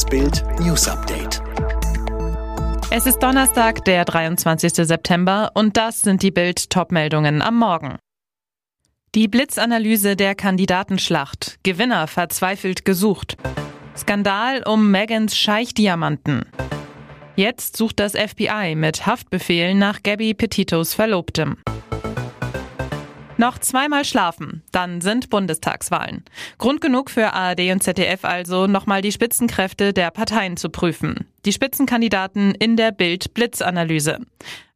Das Bild News Update. Es ist Donnerstag, der 23. September und das sind die Bild Topmeldungen am Morgen. Die Blitzanalyse der Kandidatenschlacht. Gewinner verzweifelt gesucht. Skandal um Megans Scheichdiamanten. Jetzt sucht das FBI mit Haftbefehlen nach Gabby Petitos Verlobtem. Noch zweimal schlafen, dann sind Bundestagswahlen. Grund genug für ARD und ZDF also, nochmal die Spitzenkräfte der Parteien zu prüfen. Die Spitzenkandidaten in der Bild-Blitzanalyse.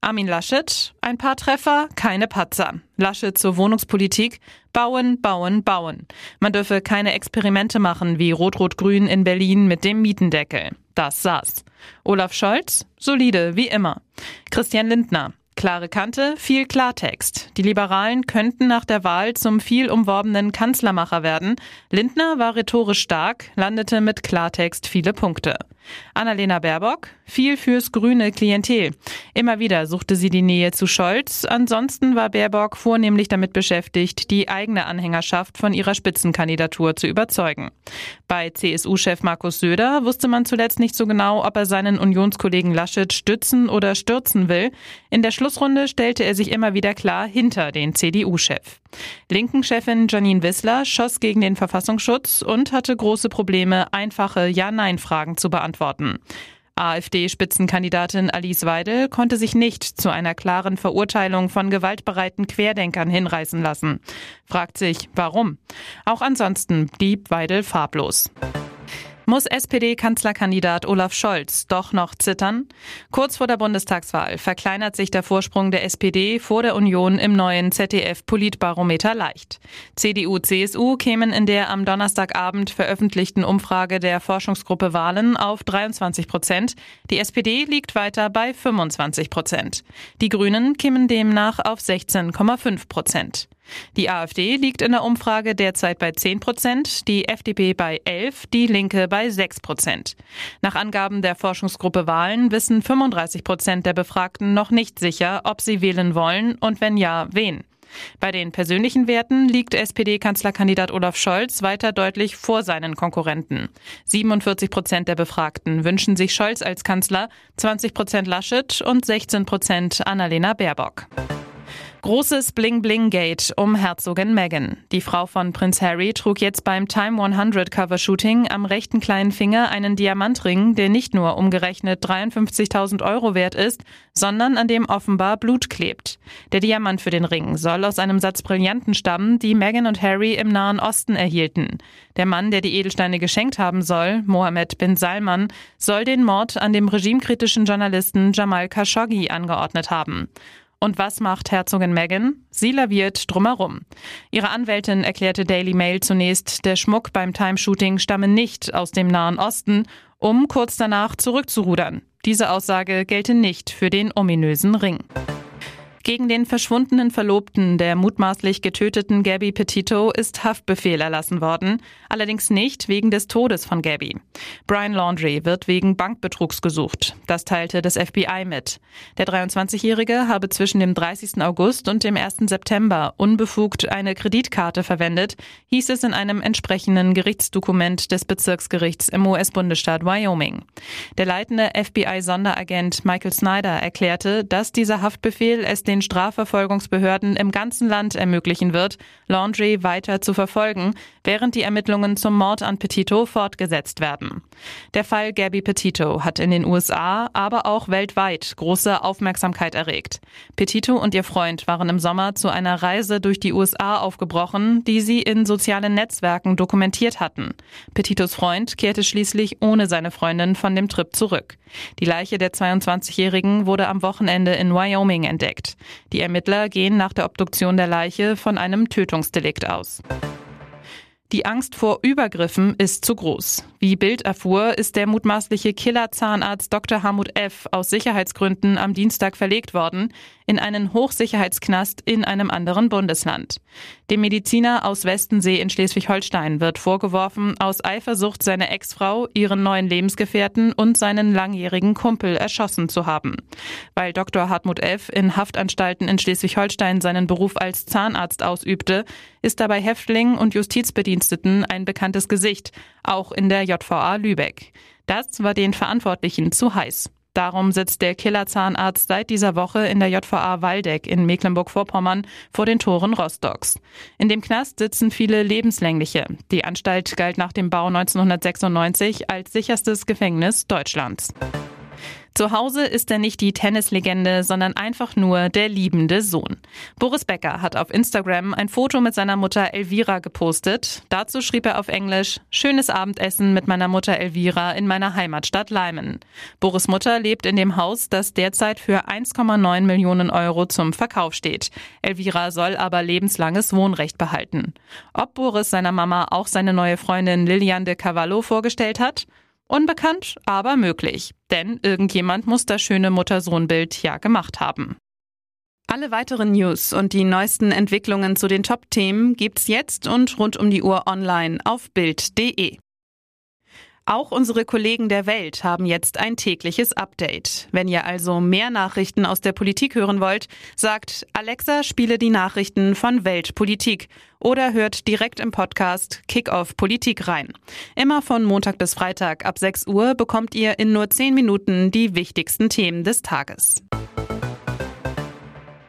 Armin Laschet, ein paar Treffer, keine Patzer. Laschet zur Wohnungspolitik, bauen, bauen, bauen. Man dürfe keine Experimente machen wie Rot-Rot-Grün in Berlin mit dem Mietendeckel. Das saß. Olaf Scholz, solide, wie immer. Christian Lindner, Klare Kante, viel Klartext. Die Liberalen könnten nach der Wahl zum viel umworbenen Kanzlermacher werden. Lindner war rhetorisch stark, landete mit Klartext viele Punkte. Annalena Baerbock, viel fürs grüne Klientel. Immer wieder suchte sie die Nähe zu Scholz. Ansonsten war Baerbock vornehmlich damit beschäftigt, die eigene Anhängerschaft von ihrer Spitzenkandidatur zu überzeugen. Bei CSU-Chef Markus Söder wusste man zuletzt nicht so genau, ob er seinen Unionskollegen Laschet stützen oder stürzen will. In der Schlussrunde stellte er sich immer wieder klar hinter den CDU-Chef. Linken-Chefin Janine Wissler schoss gegen den Verfassungsschutz und hatte große Probleme, einfache Ja-Nein-Fragen zu beantworten. AfD-Spitzenkandidatin Alice Weidel konnte sich nicht zu einer klaren Verurteilung von gewaltbereiten Querdenkern hinreißen lassen. Fragt sich, warum? Auch ansonsten blieb Weidel farblos. Muss SPD-Kanzlerkandidat Olaf Scholz doch noch zittern? Kurz vor der Bundestagswahl verkleinert sich der Vorsprung der SPD vor der Union im neuen ZDF-Politbarometer leicht. CDU, CSU kämen in der am Donnerstagabend veröffentlichten Umfrage der Forschungsgruppe Wahlen auf 23 Prozent. Die SPD liegt weiter bei 25 Prozent. Die Grünen kämen demnach auf 16,5 Prozent. Die AfD liegt in der Umfrage derzeit bei 10 Prozent, die FDP bei 11, die Linke bei 6 Prozent. Nach Angaben der Forschungsgruppe Wahlen wissen 35 Prozent der Befragten noch nicht sicher, ob sie wählen wollen und wenn ja, wen. Bei den persönlichen Werten liegt SPD-Kanzlerkandidat Olaf Scholz weiter deutlich vor seinen Konkurrenten. 47 Prozent der Befragten wünschen sich Scholz als Kanzler, 20 Prozent Laschet und 16 Prozent Annalena Baerbock. Großes Bling-Bling-Gate um Herzogin Meghan. Die Frau von Prinz Harry trug jetzt beim Time 100 Cover-Shooting am rechten kleinen Finger einen Diamantring, der nicht nur umgerechnet 53.000 Euro wert ist, sondern an dem offenbar Blut klebt. Der Diamant für den Ring soll aus einem Satz Brillanten stammen, die Meghan und Harry im Nahen Osten erhielten. Der Mann, der die Edelsteine geschenkt haben soll, Mohammed bin Salman, soll den Mord an dem regimekritischen Journalisten Jamal Khashoggi angeordnet haben. Und was macht Herzogin Meghan? Sie laviert drumherum. Ihre Anwältin erklärte Daily Mail zunächst, der Schmuck beim Time-Shooting stamme nicht aus dem Nahen Osten, um kurz danach zurückzurudern. Diese Aussage gelte nicht für den ominösen Ring. Gegen den verschwundenen Verlobten der mutmaßlich getöteten Gabby Petito ist Haftbefehl erlassen worden, allerdings nicht wegen des Todes von Gabby. Brian Laundrie wird wegen Bankbetrugs gesucht. Das teilte das FBI mit. Der 23-Jährige habe zwischen dem 30. August und dem 1. September unbefugt eine Kreditkarte verwendet, hieß es in einem entsprechenden Gerichtsdokument des Bezirksgerichts im US-Bundesstaat Wyoming. Der leitende FBI-Sonderagent Michael Snyder erklärte, dass dieser Haftbefehl es den den Strafverfolgungsbehörden im ganzen Land ermöglichen wird, Laundry weiter zu verfolgen, während die Ermittlungen zum Mord an Petito fortgesetzt werden. Der Fall Gabby Petito hat in den USA, aber auch weltweit große Aufmerksamkeit erregt. Petito und ihr Freund waren im Sommer zu einer Reise durch die USA aufgebrochen, die sie in sozialen Netzwerken dokumentiert hatten. Petitos Freund kehrte schließlich ohne seine Freundin von dem Trip zurück. Die Leiche der 22-Jährigen wurde am Wochenende in Wyoming entdeckt. Die Ermittler gehen nach der Obduktion der Leiche von einem Tötungsdelikt aus. Die Angst vor Übergriffen ist zu groß. Wie Bild erfuhr, ist der mutmaßliche Killer-Zahnarzt Dr. Hamut F. aus Sicherheitsgründen am Dienstag verlegt worden in einen Hochsicherheitsknast in einem anderen Bundesland. Dem Mediziner aus Westensee in Schleswig-Holstein wird vorgeworfen, aus Eifersucht seine Ex-Frau, ihren neuen Lebensgefährten und seinen langjährigen Kumpel erschossen zu haben. Weil Dr. Hartmut F. in Haftanstalten in Schleswig-Holstein seinen Beruf als Zahnarzt ausübte, ist dabei Häftlingen und Justizbediensteten ein bekanntes Gesicht, auch in der JVA Lübeck. Das war den Verantwortlichen zu heiß. Darum sitzt der Killerzahnarzt seit dieser Woche in der JVA Waldeck in Mecklenburg-Vorpommern vor den Toren Rostocks. In dem Knast sitzen viele Lebenslängliche. Die Anstalt galt nach dem Bau 1996 als sicherstes Gefängnis Deutschlands. Zu Hause ist er nicht die Tennislegende, sondern einfach nur der liebende Sohn. Boris Becker hat auf Instagram ein Foto mit seiner Mutter Elvira gepostet. Dazu schrieb er auf Englisch, schönes Abendessen mit meiner Mutter Elvira in meiner Heimatstadt Leimen. Boris Mutter lebt in dem Haus, das derzeit für 1,9 Millionen Euro zum Verkauf steht. Elvira soll aber lebenslanges Wohnrecht behalten. Ob Boris seiner Mama auch seine neue Freundin Lilian de Cavallo vorgestellt hat? Unbekannt, aber möglich. Denn irgendjemand muss das schöne Mutter-Sohn-Bild ja gemacht haben. Alle weiteren News und die neuesten Entwicklungen zu den Top-Themen gibt's jetzt und rund um die Uhr online auf Bild.de. Auch unsere Kollegen der Welt haben jetzt ein tägliches Update. Wenn ihr also mehr Nachrichten aus der Politik hören wollt, sagt Alexa, spiele die Nachrichten von Weltpolitik oder hört direkt im Podcast Kickoff Politik rein. Immer von Montag bis Freitag ab 6 Uhr bekommt ihr in nur 10 Minuten die wichtigsten Themen des Tages.